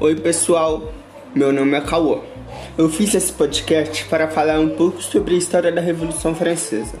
Oi, pessoal. Meu nome é Cauã. Eu fiz esse podcast para falar um pouco sobre a história da Revolução Francesa.